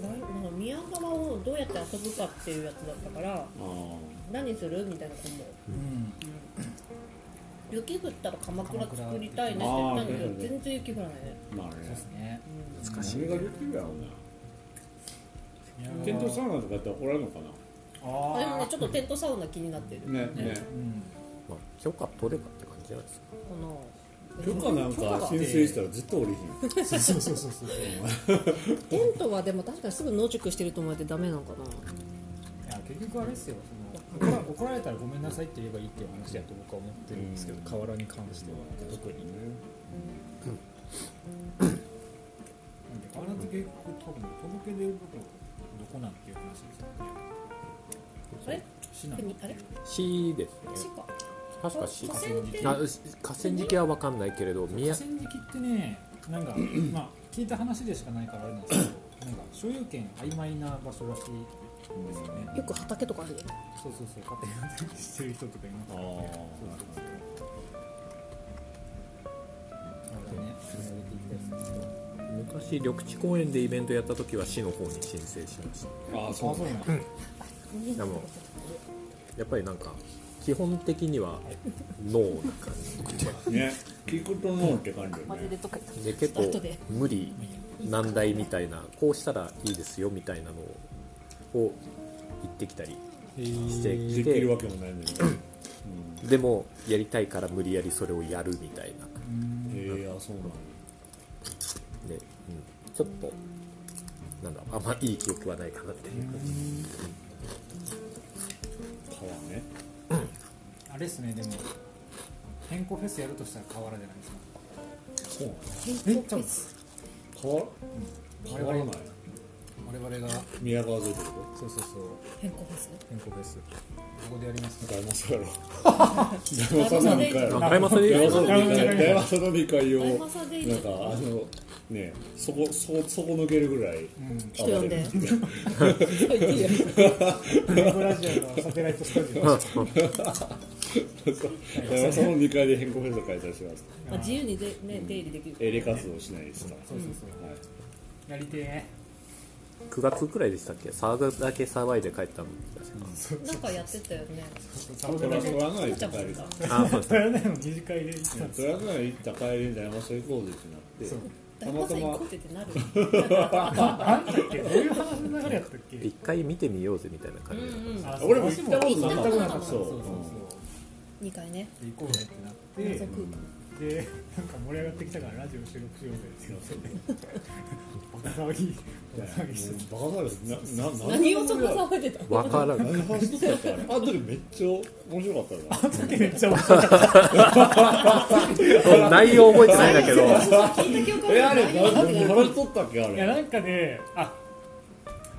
ななんか宮川をどうやって遊ぶかっていうやつだったからあ何するみたいな子もうん雪降ったら鎌倉作りたいねって言ったんだけど全然雪降らないね、あまあね。そうですね。難しい何ができるやろうなテントサウナとかやったらおらんのかああでもねちょっとテントサウナ気になってる。なね。ね。うん。まあ、許可取ればって感じじゃないですか？この許可なんか申請したら絶対降りひん。そうそうそうそう テントはでも確かにすぐ野宿してると思われてダメなのかな。いや結局あれですよ。その怒られたらごめんなさいって言えばいいっていう話だと僕は思ってるんですけどうん。河原に関しては特に。なんであれって結局多分届け出るとこどこなんていう話ですよね。あれ？市なの？国あれ？市ですね。市か。確か市河川ってあ河川敷は分かんないけれど宮河川敷ってねなんか まあ聞いた話でしかないからあれなんですけどなんか所有権曖昧な場所らしい。んですよねよく畑とかあるよね。そうそうそう家庭運転してる人とかいますあそうそうあそうあれね進めていきたいですね。昔緑地公園でイベントやった時は市の方に申請しました。あああそうなんだ。そうなんだでもやっぱりなんか基本的にはノーな感ね聞くとノーって感じよね。で結構無理難題みたいなこうしたらいいですよみたいなのを言ってきたりしてきて。できるわけもないのに。でもやりたいから無理やりそれをやるみたいな。へえあそうなんだ。で、うん、ちょっとなんだあんまいい記憶はないかなっていう感じ。川ね。あれですねでも変更フェスやるとしたら河原じゃないですか。そうな変更フェス？の変わ変わらない我々が宮川沿いってこそうそうそう。変更フェス？変更フェス。ここでやりますと大正やろ大正でいい大あ大正でいい大正大正でいい大正の2階をなんかあのねそこそこそこ抜けるぐらいうん人呼んで。ラジオのサテライトスタジオ。大正の2階で変更フェス開催します。まあ自由にで、ね、出入りできる営利活動しないですか。そうそうそう。はい。やりてえ9月くらいでしたっけ？騒ぐだけ騒いで帰ったの確なんかやってたよね。帰二次会で行った帰りに大正行こう。ぜってなってそう。大正行こう。ってってなるあんだっけどう。いう。話の流れやったっけ一回見てみよう。ぜみたいな感じ俺も行ったことなかったそそう。う。そう。2回ね行こう。ぜってなってでなんか盛り上がってきたからラジオ収録しよう。ぜって言ってバカ騒ぎバカ騒ぎなな何をそこ騒いでたわからん。何話してたあ時めっちゃ面白かったよ。なめっちゃ面白かった。内容覚えてないんだけど。聞いた記憶えあれったっけあれいやなんかねあ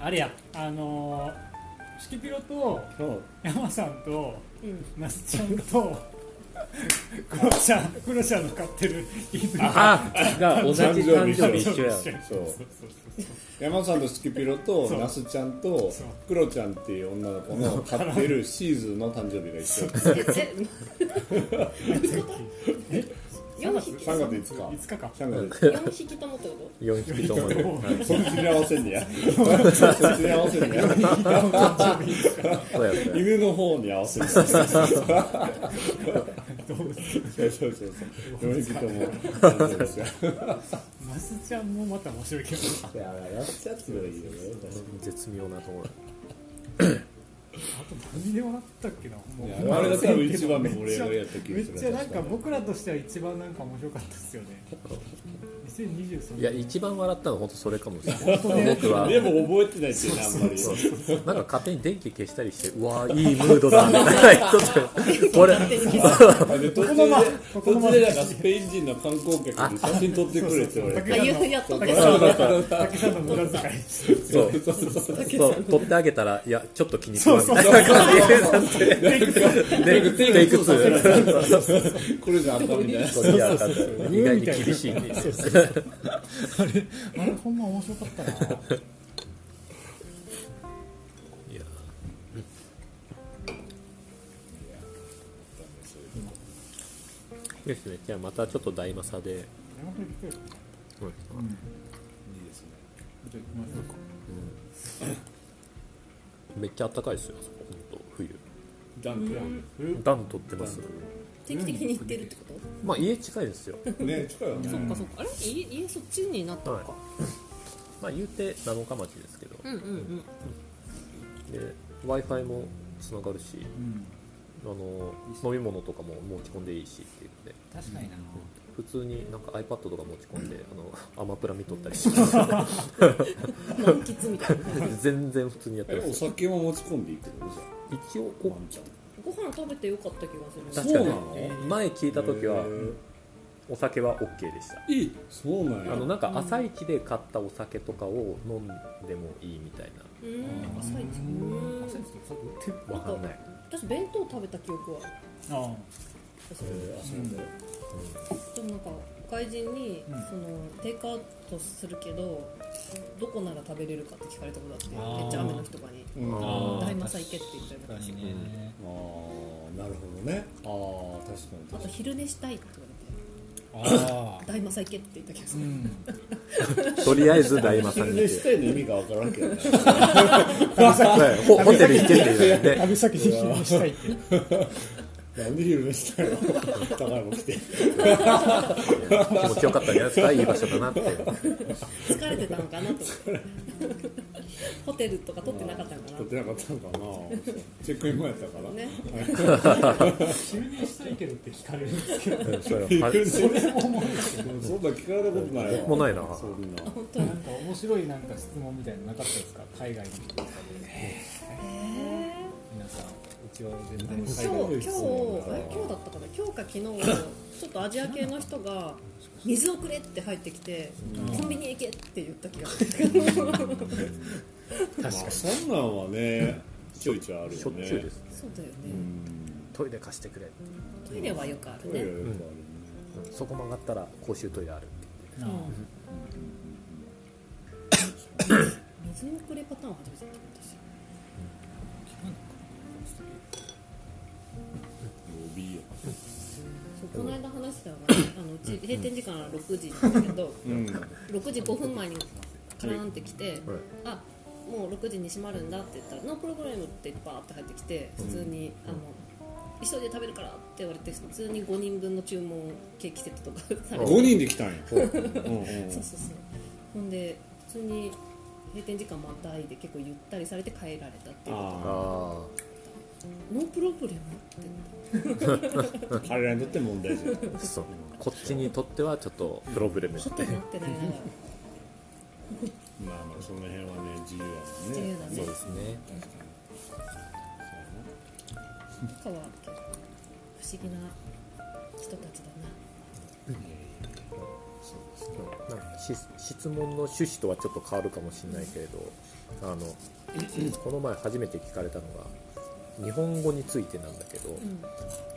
あれや。あのー、シキピロとうん。山さんとうん。那須ちゃんとクロちゃんクロちゃんの飼ってる犬あが同じ誕生日一緒や。そうそう山さんとスキピロと那須ちゃんとクロちゃんっていう女の子の飼ってるシーズンの誕生日が一緒。え4 匹。3月5日。5日か。3月5 4匹ともってこ4匹とも。ね日そっちに合わせんねや。そっちに合わせんねや。犬の方に合わせる そうそうそうそう4匹とも誕生日ですよ那須ちゃんもまた面白いけど。ないややっちゃってもいいよね絶妙なところあと何で笑ったっけな。もうあれが多分一番の盛り上がりやった気めがする。っちゃなんか僕らとしては一番なんか面白かったですよね。2023いや一番笑ったのは本当それかもしれない。僕は。でも覚えてないっていうねあんまり。なんか勝手に電気消したりしてうわーいいムードだみたいな人って俺あで途中で途中でなんかスペイン人の観光客に写真撮ってくれって言われてそう。そう。そう取ってあげたらいやちょっと気に食そうわみそう。たいな感じで。でテイク2これじゃあかんみたいな。意外に厳しい。ねあれあれほんま面白かったな。いやですね。じゃあまたちょっと大政で、山本来てるうん。いいですねじゃあ行きましょうかめっちゃ暖かいですよあそこ。本当冬。ダン暖取ってます定期的に行ってるってこと？まあ家近いですよ。クね近いよね。そっかそっか。あれ？家家そっちになったのか？まあ言うて七日町ですけど。うんうんうん。で w i f i もつながるしうん。あの飲み物とかも持ち込んでいいしっていうので。確かにな。普通になんか iPad とか持ち込んであのアマプラ見とったり。し て満喫みたいな。全然普通にやってます酒も持ち込んでいいってことじ一応こゃんご飯食べてよかった気がする。確かに。そうなの？前聞いた時はお酒は OK でした。いいそうなんや。あのなんか朝一で買ったお酒とかを飲んでもいいみたいうん。朝一うん。朝一ってさ売ってるなわかんない。私弁当食べた記憶はああそうなんだ。よでもなんか外人に、うん。そのテイクアウトするけどどこなら食べれるかって聞かれたことあってめっちゃ雨の日とかに。うん。あー。大正行けって言ったような感じ確かにね。ああなるほどね。ああ確かにあと確かに。昼寝したいって言われて。ああ 大正行けって言った気がする、うん。とりあえず大正昼に行け寝したいの意味がわからんけど。ねはいホホテル行けって言うね旅先で昼寝したいって なんで昼寝したいの高いも来て。気持ちよかったんじゃないですか？いい場所だなって。疲れてたのかなとホテルとか取ってなかったのかな？撮ってなかったのかな。チェックイン前やったから。ね。昼寝したいけどって聞かれるんですけど。うんそれは昼寝はいそんな聞かれたことないわ。もないな。そんな。本当になんか面白いなんか質問みたいなのなかったですか？海外の人とかで。皆さん。うちは全然今日海外今日え今日だったかな？今日か昨日ちょっとアジア系の人が水をくれって入ってきてコンビニへ行けって言った気がする。まあそんなんはねちょいちょいあるよね。しょっちゅうです。そうだよね。トイレ貸してくれ、トイレはよくあるね。よくあるね。うん。そこ曲がったら公衆トイレあるな 水のくれパターンは初めてだった。私。曜日よそうこの間話したのがね あのうち閉店時間は6時なんだけどうん。6時5分前にカラーンって来てはい。あもう6時に閉まるんだって言ったら「ノープログラム」ってバーって入ってきて普通に、あの急いで食べるからって言われて普通に5人分の注文ケーキセットとか されて。5人で来たんや。うんうんそうそうそう。ほんで普通に閉店時間もあいで結構ゆったりされて帰られたっていうああノープロブレムってあ彼らにとって問題じゃそう。こっちにとってはちょっとプロブレムはて。なってながらまあまあその辺はね自由やもんね。自由だね。そうですね。かはあるけど不思議な人たちだななんかし質問の趣旨とはちょっと変わるかもしれないけれどあのこの前初めて聞かれたのが日本語についてなんだけどうん。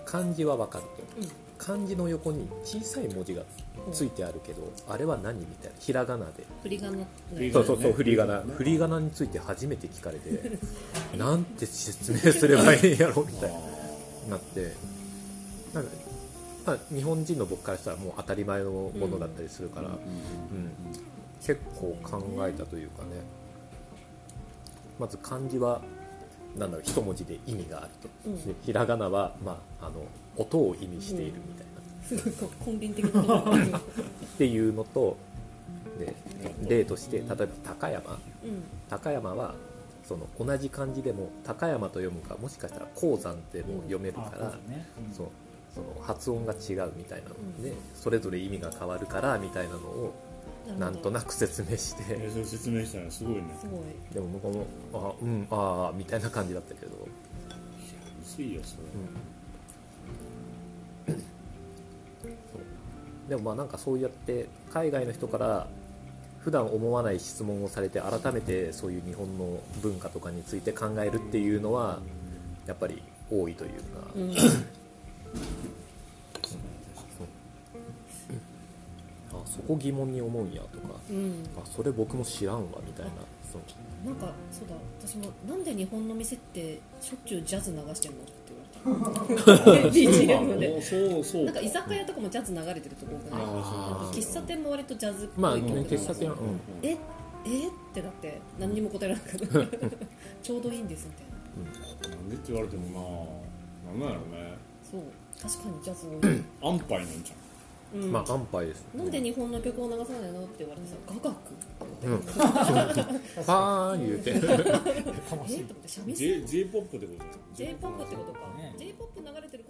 漢字は分かると。うん。漢字の横に小さい文字がついてあるけどあれは何みたいな。ひらがなで。振り仮名振り仮名そうそうそう振り仮名振り仮名について初めて聞かれて なんて説明すればいいんやろみたいななって。なんか、まあ、日本人の僕からしたらもう当たり前のものだったりするから、うん。結構考えたというかね。まず漢字はなんだろう一文字で意味があると、うん。でひらがなは、まあ、あの音を意味しているみたいな、すごい根源的な。っていうのとで例として例えば高山。うん。高山はその同じ漢字でも高山と読むかもしかしたら鉱山っても読めるあから、そうだね。うん。そう。その発音が違うみたいなので、それぞれ意味が変わるからみたいなのをなんとなく説明して。えそれ説明したらすごいね。すごい。でも向こうも「あうんああ」みたいな感じだったけど、薄いよそれ。そう。でもまあなんかそうやって海外の人から普段思わない質問をされて改めてそういう日本の文化とかについて考えるっていうのはやっぱり多いというか、うんそこ疑問に思うんやとかうん。あそれ僕も知らんわみたいなそうなんかそうだ私もなんで日本の店ってしょっちゅうジャズ流してんのって言われた。BGM で。そうそうなんか居酒屋とかもジャズ流れてるとこ多くない？喫茶店も割とジャズっぽいまあ曲なんですよ喫茶店は、うん。ええ？ってなって何にも答えられなかったちょうどいいんですみたいな。なんでって言われてもななんなんやろね。そう確かにジャズ多い、安牌なんじゃんうん。まあ安牌ですなんで日本の曲を流さないのって言われてさ雅楽うん。パーン言うて。えと思って三味線 J- J-POP ってことじゃん J-POP ってことか、ね。J-POP 流れてる